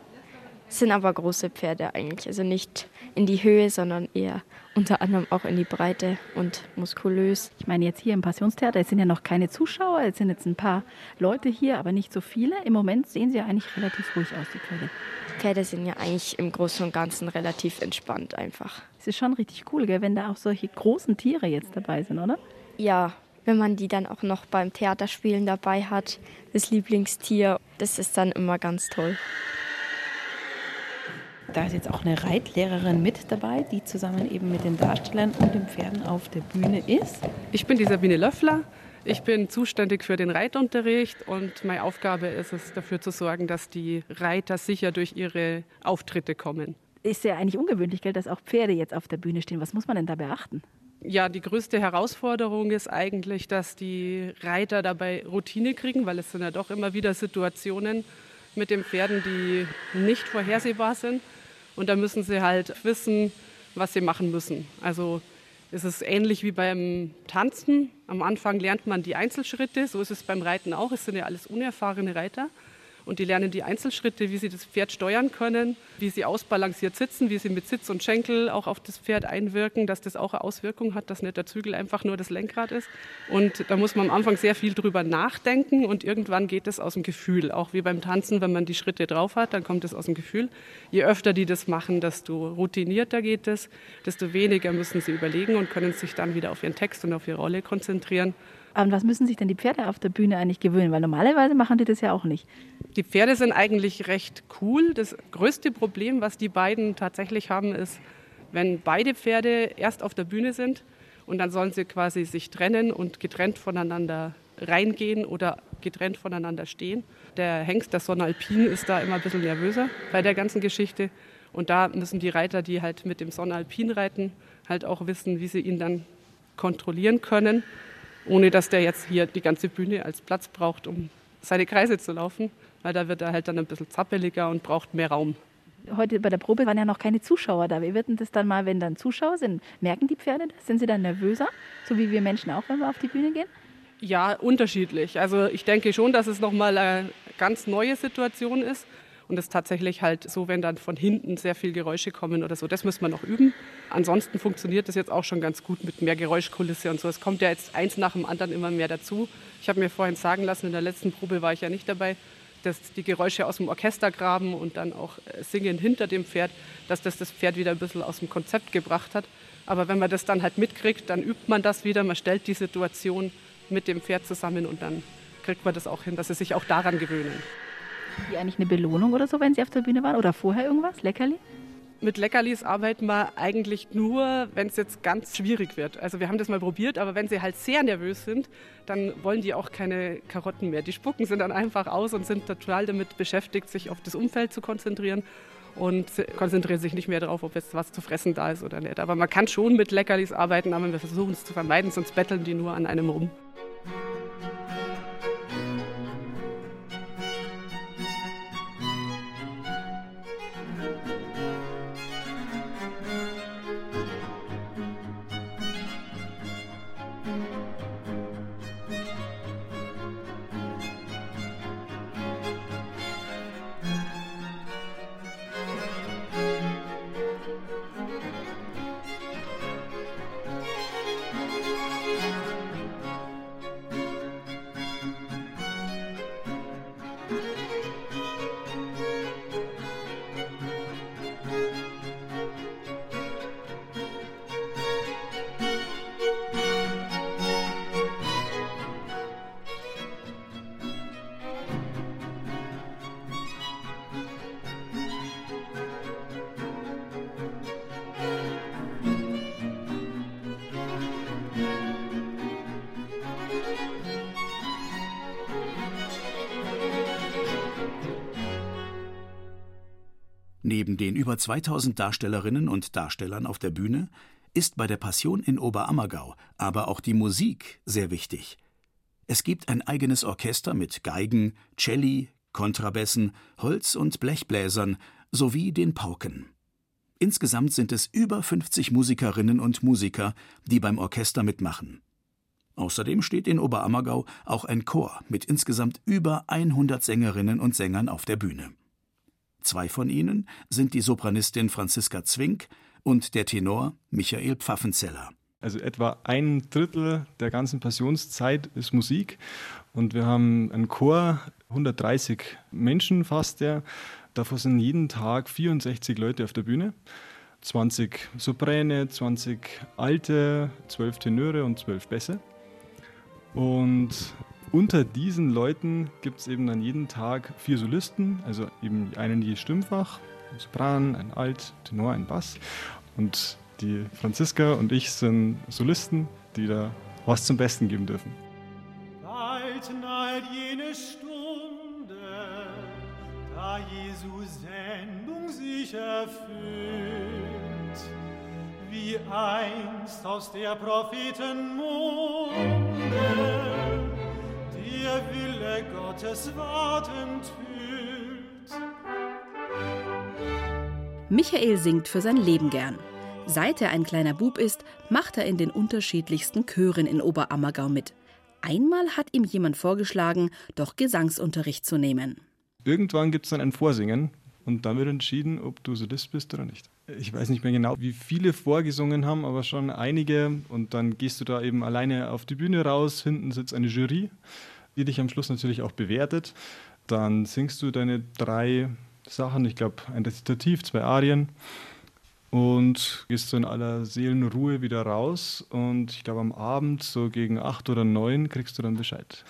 sind aber große Pferde eigentlich. Also nicht in die Höhe, sondern eher unter anderem auch in die Breite und muskulös. Ich meine, jetzt hier im Passionstheater, es sind ja noch keine Zuschauer, es sind jetzt ein paar Leute hier, aber nicht so viele. Im Moment sehen sie ja eigentlich relativ ruhig aus, die Pferde. Pferde sind ja eigentlich im Großen und Ganzen relativ entspannt einfach. Es ist schon richtig cool, gell, wenn da auch solche großen Tiere jetzt dabei sind, oder? Ja, wenn man die dann auch noch beim Theaterspielen dabei hat, das Lieblingstier, das ist dann immer ganz toll. Da ist jetzt auch eine Reitlehrerin mit dabei, die zusammen eben mit den Darstellern und den Pferden auf der Bühne ist. Ich bin die Sabine Löffler. Ich bin zuständig für den Reitunterricht und meine Aufgabe ist es, dafür zu sorgen, dass die Reiter sicher durch ihre Auftritte kommen. Ist ja eigentlich ungewöhnlich, gell, dass auch Pferde jetzt auf der Bühne stehen. Was muss man denn da beachten? Ja, die größte Herausforderung ist eigentlich, dass die Reiter dabei Routine kriegen, weil es sind ja doch immer wieder Situationen mit den Pferden, die nicht vorhersehbar sind. Und da müssen sie halt wissen, was sie machen müssen. Also es ist ähnlich wie beim Tanzen. Am Anfang lernt man die Einzelschritte, so ist es beim Reiten auch. Es sind ja alles unerfahrene Reiter und die lernen die Einzelschritte, wie sie das Pferd steuern können, wie sie ausbalanciert sitzen, wie sie mit Sitz und Schenkel auch auf das Pferd einwirken, dass das auch eine Auswirkung hat, dass nicht der Zügel einfach nur das Lenkrad ist. Und da muss man am Anfang sehr viel drüber nachdenken und irgendwann geht es aus dem Gefühl. Auch wie beim Tanzen, wenn man die Schritte drauf hat, dann kommt es aus dem Gefühl. Je öfter die das machen, desto routinierter geht es, desto weniger müssen sie überlegen und können sich dann wieder auf ihren Text und auf ihre Rolle konzentrieren. An was müssen sich denn die Pferde auf der Bühne eigentlich gewöhnen? Weil normalerweise machen die das ja auch nicht. Die Pferde sind eigentlich recht cool. Das größte Problem, was die beiden tatsächlich haben, ist, wenn beide Pferde erst auf der Bühne sind und dann sollen sie quasi sich trennen und getrennt voneinander reingehen oder getrennt voneinander stehen. Der Hengst, der Sonalpin, ist da immer ein bisschen nervöser bei der ganzen Geschichte. Und da müssen die Reiter, die halt mit dem Sonalpin reiten, halt auch wissen, wie sie ihn dann kontrollieren können ohne dass der jetzt hier die ganze Bühne als Platz braucht, um seine Kreise zu laufen, weil da wird er halt dann ein bisschen zappeliger und braucht mehr Raum. Heute bei der Probe waren ja noch keine Zuschauer da. Wie wird denn das dann mal, wenn dann Zuschauer sind? Merken die Pferde das? Sind sie dann nervöser? So wie wir Menschen auch, wenn wir auf die Bühne gehen? Ja, unterschiedlich. Also ich denke schon, dass es nochmal eine ganz neue Situation ist. Und es tatsächlich halt so, wenn dann von hinten sehr viel Geräusche kommen oder so. Das müssen wir noch üben. Ansonsten funktioniert das jetzt auch schon ganz gut mit mehr Geräuschkulisse und so. Es kommt ja jetzt eins nach dem anderen immer mehr dazu. Ich habe mir vorhin sagen lassen, in der letzten Probe war ich ja nicht dabei, dass die Geräusche aus dem Orchester graben und dann auch äh, singen hinter dem Pferd, dass das das Pferd wieder ein bisschen aus dem Konzept gebracht hat. Aber wenn man das dann halt mitkriegt, dann übt man das wieder, man stellt die Situation mit dem Pferd zusammen und dann kriegt man das auch hin, dass sie sich auch daran gewöhnen. Die eigentlich eine Belohnung oder so, wenn Sie auf der Bühne waren? Oder vorher irgendwas? Leckerli? Mit Leckerlis arbeiten wir eigentlich nur, wenn es jetzt ganz schwierig wird. Also wir haben das mal probiert, aber wenn sie halt sehr nervös sind, dann wollen die auch keine Karotten mehr. Die spucken sie dann einfach aus und sind total damit beschäftigt, sich auf das Umfeld zu konzentrieren und konzentrieren sich nicht mehr darauf, ob jetzt was zu fressen da ist oder nicht. Aber man kann schon mit Leckerlis arbeiten, aber wir versuchen es zu vermeiden, sonst betteln die nur an einem rum. Über 2000 Darstellerinnen und Darstellern auf der Bühne ist bei der Passion in Oberammergau aber auch die Musik sehr wichtig. Es gibt ein eigenes Orchester mit Geigen, Celli, Kontrabässen, Holz- und Blechbläsern sowie den Pauken. Insgesamt sind es über 50 Musikerinnen und Musiker, die beim Orchester mitmachen. Außerdem steht in Oberammergau auch ein Chor mit insgesamt über 100 Sängerinnen und Sängern auf der Bühne. Zwei von ihnen sind die Sopranistin Franziska Zwink und der Tenor Michael Pfaffenzeller. Also etwa ein Drittel der ganzen Passionszeit ist Musik und wir haben einen Chor, 130 Menschen fast, der. Davor sind jeden Tag 64 Leute auf der Bühne. 20 Sopräne, 20 Alte, 12 Tenöre und 12 Bässe. Und unter diesen Leuten gibt es eben dann jeden Tag vier Solisten, also eben einen je Stimmfach, ein Sopran, ein Alt, Tenor, ein Bass. Und die Franziska und ich sind Solisten, die da was zum Besten geben dürfen. Bald naht jene Stunde, da Jesu Sendung sich erfüllt, wie einst aus der Propheten Munde der Wille Gottes wartend hüllt. Michael singt für sein Leben gern. Seit er ein kleiner Bub ist, macht er in den unterschiedlichsten Chören in Oberammergau mit. Einmal hat ihm jemand vorgeschlagen, doch Gesangsunterricht zu nehmen. Irgendwann gibt es dann ein Vorsingen und dann wird entschieden, ob du Solist bist oder nicht. Ich weiß nicht mehr genau, wie viele vorgesungen haben, aber schon einige. Und dann gehst du da eben alleine auf die Bühne raus. Hinten sitzt eine Jury, die dich am Schluss natürlich auch bewertet. Dann singst du deine drei Sachen, ich glaube ein Rezitativ, zwei Arien und gehst so in aller Seelenruhe wieder raus. Und ich glaube, am Abend, so gegen acht oder neun, kriegst du dann Bescheid.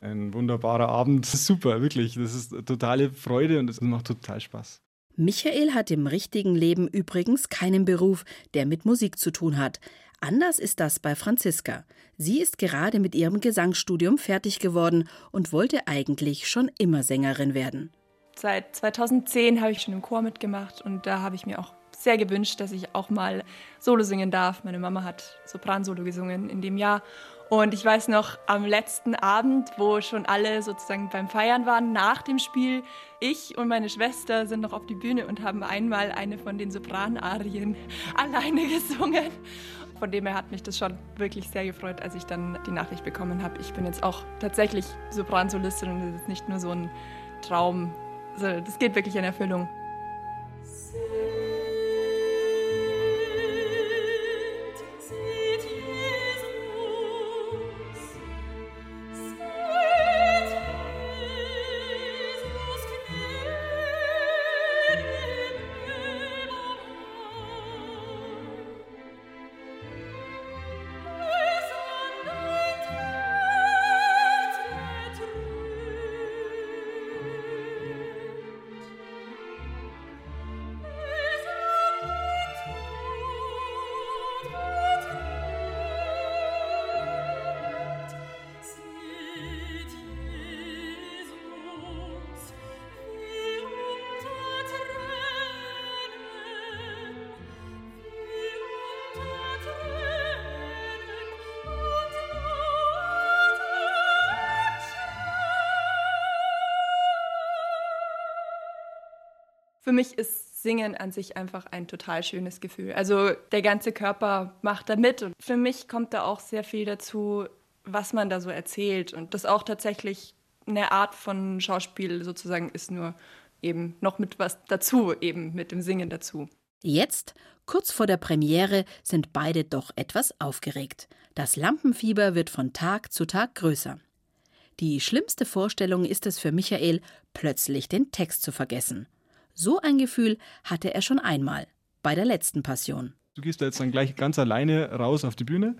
Ein wunderbarer Abend, *laughs* super, wirklich. Das ist totale Freude und es macht total Spaß. Michael hat im richtigen Leben übrigens keinen Beruf, der mit Musik zu tun hat. Anders ist das bei Franziska. Sie ist gerade mit ihrem Gesangsstudium fertig geworden und wollte eigentlich schon immer Sängerin werden. Seit 2010 habe ich schon im Chor mitgemacht und da habe ich mir auch sehr gewünscht, dass ich auch mal Solo singen darf. Meine Mama hat Sopran-Solo gesungen in dem Jahr. Und ich weiß noch, am letzten Abend, wo schon alle sozusagen beim Feiern waren, nach dem Spiel, ich und meine Schwester sind noch auf die Bühne und haben einmal eine von den Sopranarien *laughs* alleine gesungen. Von dem her hat mich das schon wirklich sehr gefreut, als ich dann die Nachricht bekommen habe. Ich bin jetzt auch tatsächlich Sopransolistin und das ist nicht nur so ein Traum. Also das geht wirklich in Erfüllung. Für mich ist Singen an sich einfach ein total schönes Gefühl. Also der ganze Körper macht da mit und für mich kommt da auch sehr viel dazu, was man da so erzählt und das auch tatsächlich eine Art von Schauspiel sozusagen ist nur eben noch mit was dazu, eben mit dem Singen dazu. Jetzt, kurz vor der Premiere, sind beide doch etwas aufgeregt. Das Lampenfieber wird von Tag zu Tag größer. Die schlimmste Vorstellung ist es für Michael, plötzlich den Text zu vergessen. So ein Gefühl hatte er schon einmal bei der letzten Passion. Du gehst da jetzt dann gleich ganz alleine raus auf die Bühne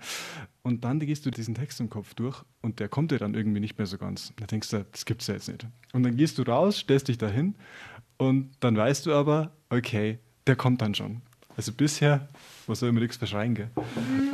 und dann gehst du diesen Text im Kopf durch und der kommt dir dann irgendwie nicht mehr so ganz. Da denkst du, das gibt's ja jetzt nicht. Und dann gehst du raus, stellst dich dahin und dann weißt du aber, okay, der kommt dann schon. Also bisher, was soll immer nichts verschreien, gell? Mhm.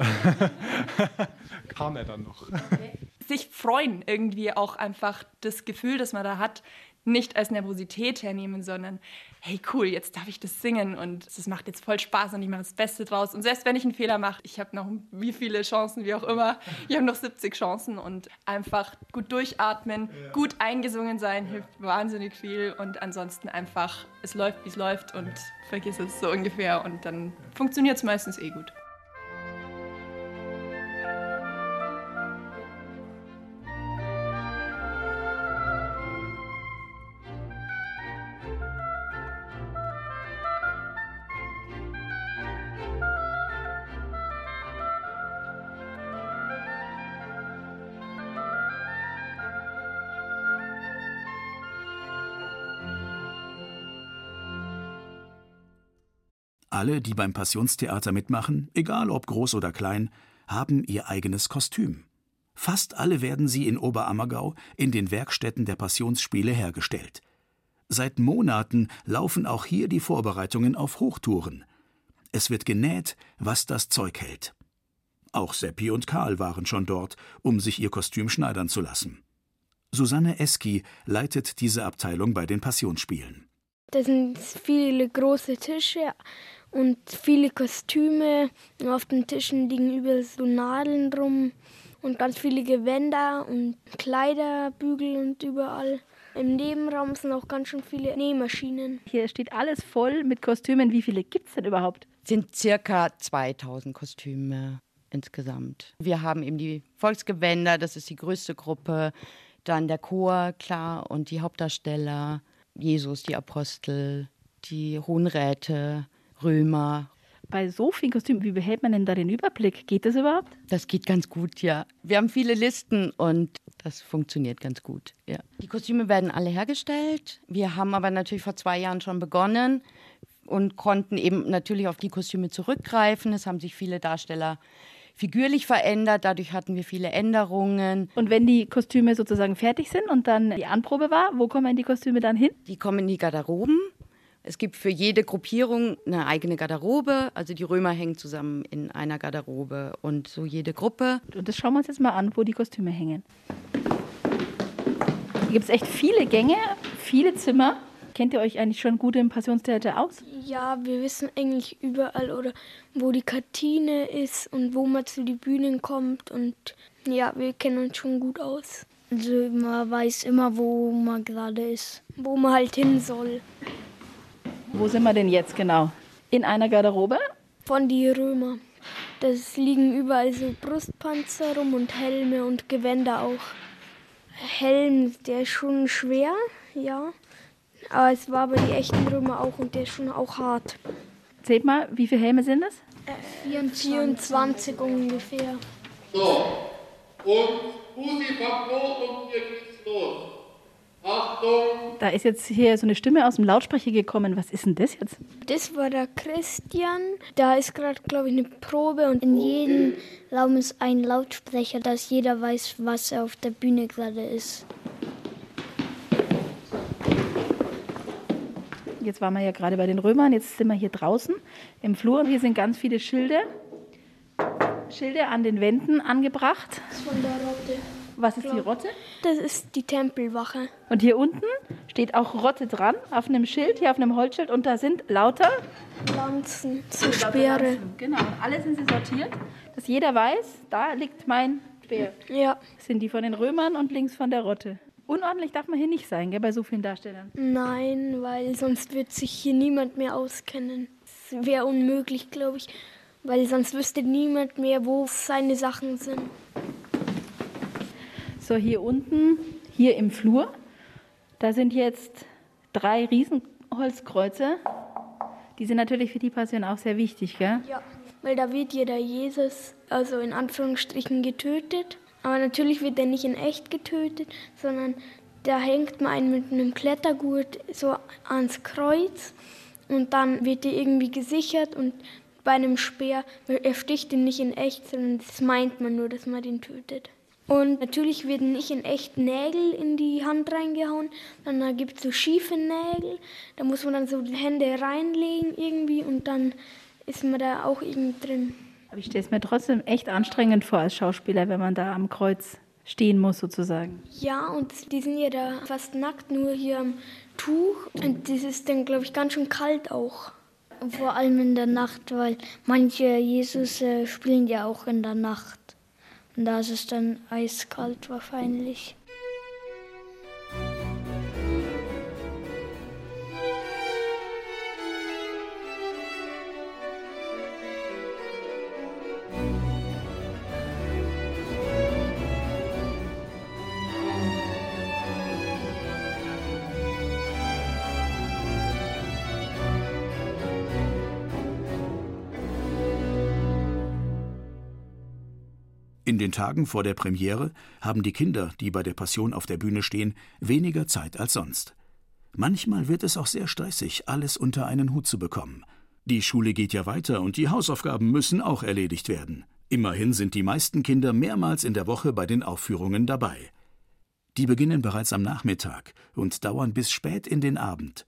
*laughs* Kam er dann noch. Okay. Sich freuen, irgendwie auch einfach das Gefühl, das man da hat, nicht als Nervosität hernehmen, sondern hey cool, jetzt darf ich das singen und es macht jetzt voll Spaß und ich mache das Beste draus. Und selbst wenn ich einen Fehler mache, ich habe noch wie viele Chancen, wie auch immer, ich habe noch 70 Chancen und einfach gut durchatmen, ja. gut eingesungen sein, hilft wahnsinnig viel und ansonsten einfach, es läuft, wie es läuft und vergiss es so ungefähr und dann funktioniert es meistens eh gut. Alle, die beim Passionstheater mitmachen, egal ob groß oder klein, haben ihr eigenes Kostüm. Fast alle werden sie in Oberammergau in den Werkstätten der Passionsspiele hergestellt. Seit Monaten laufen auch hier die Vorbereitungen auf Hochtouren. Es wird genäht, was das Zeug hält. Auch Seppi und Karl waren schon dort, um sich ihr Kostüm schneidern zu lassen. Susanne Eski leitet diese Abteilung bei den Passionsspielen. Das sind viele große Tische und viele Kostüme. Auf den Tischen liegen überall so Nadeln rum und ganz viele Gewänder und Kleiderbügel und überall. Im Nebenraum sind auch ganz schön viele Nähmaschinen. Hier steht alles voll mit Kostümen. Wie viele gibt es denn überhaupt? Sind circa 2000 Kostüme insgesamt. Wir haben eben die Volksgewänder, das ist die größte Gruppe. Dann der Chor, klar, und die Hauptdarsteller, Jesus, die Apostel, die Hohenräte, Römer. Bei so vielen Kostümen, wie behält man denn da den Überblick? Geht das überhaupt? Das geht ganz gut, ja. Wir haben viele Listen und das funktioniert ganz gut, ja. Die Kostüme werden alle hergestellt. Wir haben aber natürlich vor zwei Jahren schon begonnen und konnten eben natürlich auf die Kostüme zurückgreifen. Es haben sich viele Darsteller figürlich verändert. Dadurch hatten wir viele Änderungen. Und wenn die Kostüme sozusagen fertig sind und dann die Anprobe war, wo kommen die Kostüme dann hin? Die kommen in die Garderoben. Es gibt für jede Gruppierung eine eigene Garderobe. Also die Römer hängen zusammen in einer Garderobe und so jede Gruppe. Und das schauen wir uns jetzt mal an, wo die Kostüme hängen. Hier gibt es echt viele Gänge, viele Zimmer. Kennt ihr euch eigentlich schon gut im Passionstheater aus? Ja, wir wissen eigentlich überall oder wo die Kartine ist und wo man zu den Bühnen kommt und ja, wir kennen uns schon gut aus. Also man weiß immer, wo man gerade ist. Wo man halt hin soll. Wo sind wir denn jetzt genau? In einer Garderobe? Von die Römer. Das liegen überall so Brustpanzer rum und Helme und Gewänder auch. Helm, der ist schon schwer, ja. Aber es war bei den echten Römer auch und der ist schon auch hart. Zählt mal, wie viele Helme sind das? Äh, 24 ungefähr. So, und Husi vom Klo und hier geht's los. Achtung! Da ist jetzt hier so eine Stimme aus dem Lautsprecher gekommen. Was ist denn das jetzt? Das war der Christian. Da ist gerade, glaube ich, eine Probe und in jedem Raum ist ein Lautsprecher, dass jeder weiß, was auf der Bühne gerade ist. Jetzt waren wir ja gerade bei den Römern, jetzt sind wir hier draußen im Flur und hier sind ganz viele Schilde. Schilde an den Wänden angebracht. Das ist von der Rotte. Was ist die Rotte? Das ist die Tempelwache. Und hier unten steht auch Rotte dran, auf einem Schild, hier auf einem Holzschild. Und da sind lauter Lanzen, so Speere. Lanzen. Genau, und alle sind sie sortiert, dass jeder weiß, da liegt mein Speer. Ja. Das sind die von den Römern und links von der Rotte. Unordentlich darf man hier nicht sein, gell, bei so vielen Darstellern. Nein, weil sonst wird sich hier niemand mehr auskennen. Das wäre unmöglich, glaube ich, weil sonst wüsste niemand mehr, wo seine Sachen sind. So, hier unten, hier im Flur, da sind jetzt drei Riesenholzkreuze. Die sind natürlich für die Passion auch sehr wichtig, gell? Ja, weil da wird jeder Jesus, also in Anführungsstrichen, getötet. Aber natürlich wird er nicht in echt getötet, sondern da hängt man einen mit einem Klettergurt so ans Kreuz und dann wird er irgendwie gesichert und bei einem Speer, er sticht ihn nicht in echt, sondern das meint man nur, dass man den tötet. Und natürlich werden nicht in echt Nägel in die Hand reingehauen, sondern da gibt es so schiefe Nägel. Da muss man dann so die Hände reinlegen irgendwie und dann ist man da auch irgendwie drin. Aber ich stelle es mir trotzdem echt anstrengend vor als Schauspieler, wenn man da am Kreuz stehen muss sozusagen. Ja, und die sind ja da fast nackt, nur hier am Tuch. Und das ist dann, glaube ich, ganz schön kalt auch. Vor allem in der Nacht, weil manche Jesus äh, spielen ja auch in der Nacht. Und da ist es dann eiskalt wahrscheinlich. In den Tagen vor der Premiere haben die Kinder, die bei der Passion auf der Bühne stehen, weniger Zeit als sonst. Manchmal wird es auch sehr stressig, alles unter einen Hut zu bekommen. Die Schule geht ja weiter und die Hausaufgaben müssen auch erledigt werden. Immerhin sind die meisten Kinder mehrmals in der Woche bei den Aufführungen dabei. Die beginnen bereits am Nachmittag und dauern bis spät in den Abend,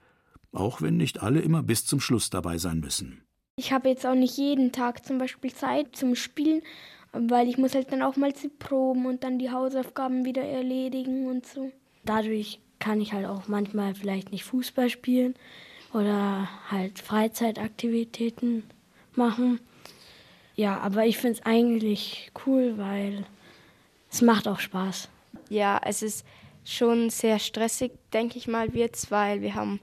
auch wenn nicht alle immer bis zum Schluss dabei sein müssen. Ich habe jetzt auch nicht jeden Tag zum Beispiel Zeit zum Spielen, weil ich muss halt dann auch mal zu proben und dann die Hausaufgaben wieder erledigen und so. Dadurch kann ich halt auch manchmal vielleicht nicht Fußball spielen oder halt Freizeitaktivitäten machen. Ja, aber ich finde es eigentlich cool, weil es macht auch Spaß. Ja, es ist schon sehr stressig, denke ich mal, wird's, weil wir haben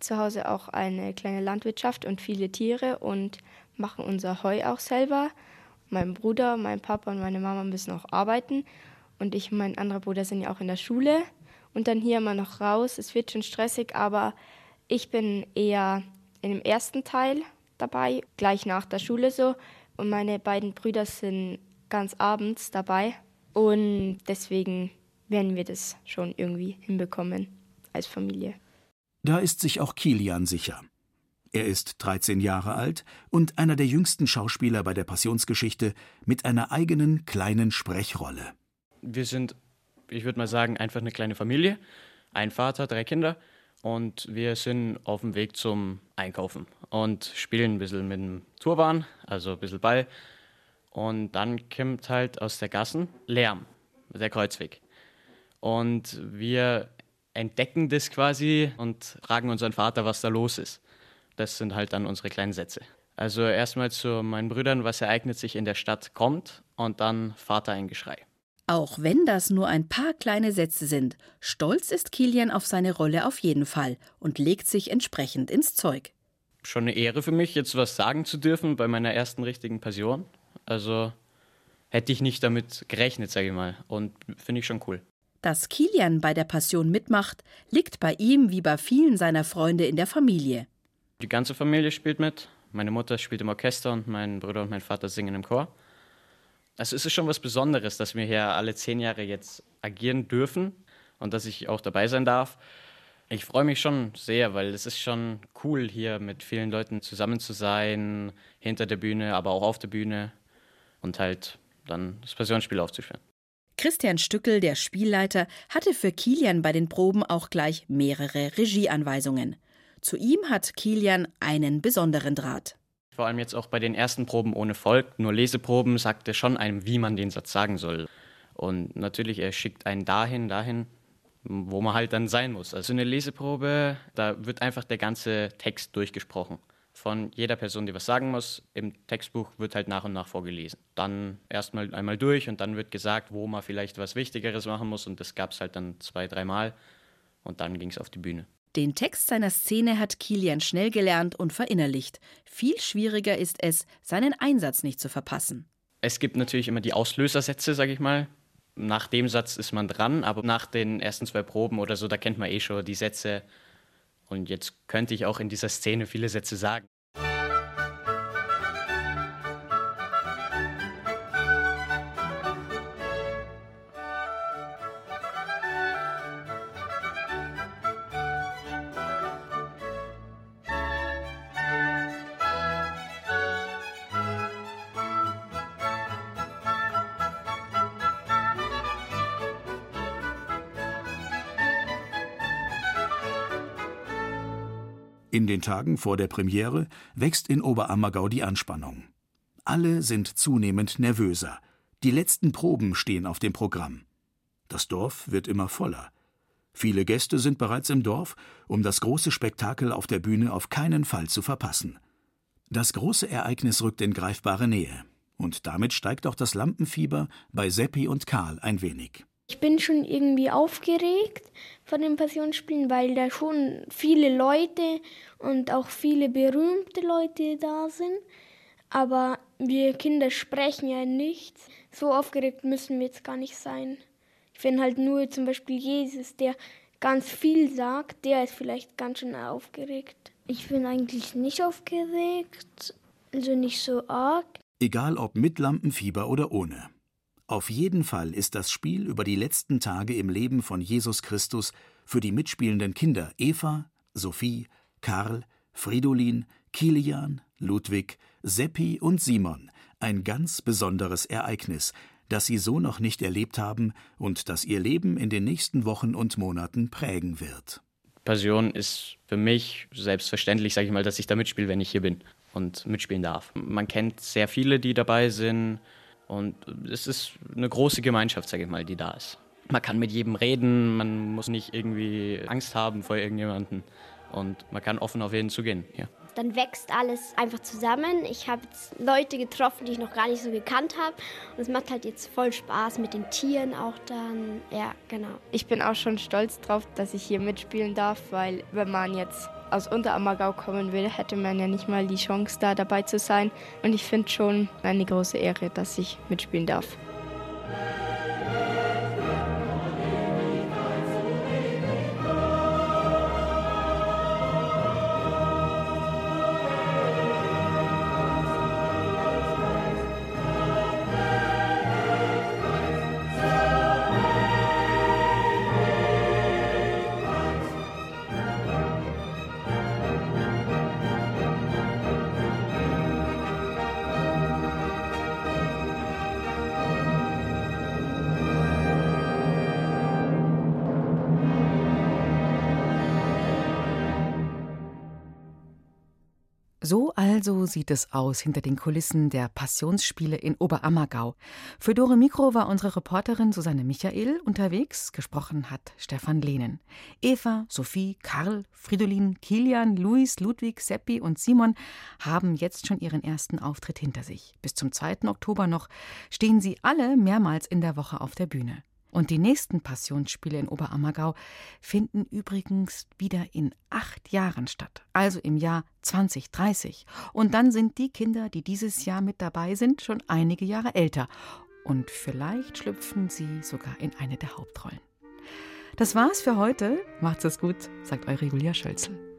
zu Hause auch eine kleine Landwirtschaft und viele Tiere und machen unser Heu auch selber. Mein Bruder, mein Papa und meine Mama müssen auch arbeiten und ich und mein anderer Bruder sind ja auch in der Schule und dann hier immer noch raus. Es wird schon stressig, aber ich bin eher in dem ersten Teil dabei, gleich nach der Schule so und meine beiden Brüder sind ganz abends dabei und deswegen werden wir das schon irgendwie hinbekommen als Familie. Da ist sich auch Kilian sicher. Er ist 13 Jahre alt und einer der jüngsten Schauspieler bei der Passionsgeschichte mit einer eigenen kleinen Sprechrolle. Wir sind, ich würde mal sagen, einfach eine kleine Familie. Ein Vater, drei Kinder. Und wir sind auf dem Weg zum Einkaufen und spielen ein bisschen mit dem Turban, also ein bisschen Ball. Und dann kommt halt aus der Gassen Lärm, der Kreuzweg. Und wir entdecken das quasi und fragen unseren Vater, was da los ist. Das sind halt dann unsere kleinen Sätze. Also erstmal zu meinen Brüdern, was ereignet sich in der Stadt kommt und dann Vater ein Geschrei. Auch wenn das nur ein paar kleine Sätze sind, stolz ist Kilian auf seine Rolle auf jeden Fall und legt sich entsprechend ins Zeug. Schon eine Ehre für mich, jetzt was sagen zu dürfen bei meiner ersten richtigen Passion. Also hätte ich nicht damit gerechnet, sage ich mal. Und finde ich schon cool. Dass Kilian bei der Passion mitmacht, liegt bei ihm wie bei vielen seiner Freunde in der Familie. Die ganze Familie spielt mit. Meine Mutter spielt im Orchester und mein Bruder und mein Vater singen im Chor. Also es ist schon was Besonderes, dass wir hier alle zehn Jahre jetzt agieren dürfen und dass ich auch dabei sein darf. Ich freue mich schon sehr, weil es ist schon cool, hier mit vielen Leuten zusammen zu sein, hinter der Bühne, aber auch auf der Bühne und halt dann das Passionsspiel aufzuführen. Christian Stückel, der Spielleiter, hatte für Kilian bei den Proben auch gleich mehrere Regieanweisungen. Zu ihm hat Kilian einen besonderen Draht. Vor allem jetzt auch bei den ersten Proben ohne Volk, nur Leseproben, sagt er schon einem, wie man den Satz sagen soll. Und natürlich, er schickt einen dahin, dahin, wo man halt dann sein muss. Also eine Leseprobe, da wird einfach der ganze Text durchgesprochen von jeder Person, die was sagen muss. Im Textbuch wird halt nach und nach vorgelesen. Dann erstmal einmal durch und dann wird gesagt, wo man vielleicht was Wichtigeres machen muss. Und das gab es halt dann zwei, dreimal. Und dann ging es auf die Bühne. Den Text seiner Szene hat Kilian schnell gelernt und verinnerlicht. Viel schwieriger ist es, seinen Einsatz nicht zu verpassen. Es gibt natürlich immer die Auslösersätze, sage ich mal. Nach dem Satz ist man dran, aber nach den ersten zwei Proben oder so, da kennt man eh schon die Sätze und jetzt könnte ich auch in dieser Szene viele Sätze sagen. Den Tagen vor der Premiere wächst in Oberammergau die Anspannung. Alle sind zunehmend nervöser. Die letzten Proben stehen auf dem Programm. Das Dorf wird immer voller. Viele Gäste sind bereits im Dorf, um das große Spektakel auf der Bühne auf keinen Fall zu verpassen. Das große Ereignis rückt in greifbare Nähe. Und damit steigt auch das Lampenfieber bei Seppi und Karl ein wenig. Ich bin schon irgendwie aufgeregt von den Passionsspielen, weil da schon viele Leute und auch viele berühmte Leute da sind. Aber wir Kinder sprechen ja nichts. So aufgeregt müssen wir jetzt gar nicht sein. Ich finde halt nur zum Beispiel Jesus, der ganz viel sagt, der ist vielleicht ganz schön aufgeregt. Ich bin eigentlich nicht aufgeregt, also nicht so arg. Egal ob mit Lampenfieber oder ohne. Auf jeden Fall ist das Spiel über die letzten Tage im Leben von Jesus Christus für die mitspielenden Kinder Eva, Sophie, Karl, Fridolin, Kilian, Ludwig, Seppi und Simon ein ganz besonderes Ereignis, das sie so noch nicht erlebt haben und das ihr Leben in den nächsten Wochen und Monaten prägen wird. Passion ist für mich selbstverständlich, sage ich mal, dass ich da mitspiele, wenn ich hier bin und mitspielen darf. Man kennt sehr viele, die dabei sind und es ist eine große Gemeinschaft, sage ich mal, die da ist. Man kann mit jedem reden, man muss nicht irgendwie Angst haben vor irgendjemandem und man kann offen auf jeden zugehen. Ja dann wächst alles einfach zusammen. Ich habe Leute getroffen, die ich noch gar nicht so gekannt habe. Und es macht halt jetzt voll Spaß mit den Tieren auch dann. Ja, genau. Ich bin auch schon stolz drauf, dass ich hier mitspielen darf, weil wenn man jetzt aus Unterammergau kommen will, hätte man ja nicht mal die Chance, da dabei zu sein. Und ich finde schon eine große Ehre, dass ich mitspielen darf. So also sieht es aus hinter den Kulissen der Passionsspiele in Oberammergau. Für Dore Mikro war unsere Reporterin Susanne Michael unterwegs, gesprochen hat Stefan Lehnen. Eva, Sophie, Karl, Fridolin, Kilian, Luis, Ludwig, Seppi und Simon haben jetzt schon ihren ersten Auftritt hinter sich. Bis zum 2. Oktober noch stehen sie alle mehrmals in der Woche auf der Bühne. Und die nächsten Passionsspiele in Oberammergau finden übrigens wieder in acht Jahren statt, also im Jahr 2030. Und dann sind die Kinder, die dieses Jahr mit dabei sind, schon einige Jahre älter. Und vielleicht schlüpfen sie sogar in eine der Hauptrollen. Das war's für heute. Macht's es gut, sagt eure Julia Schölzel.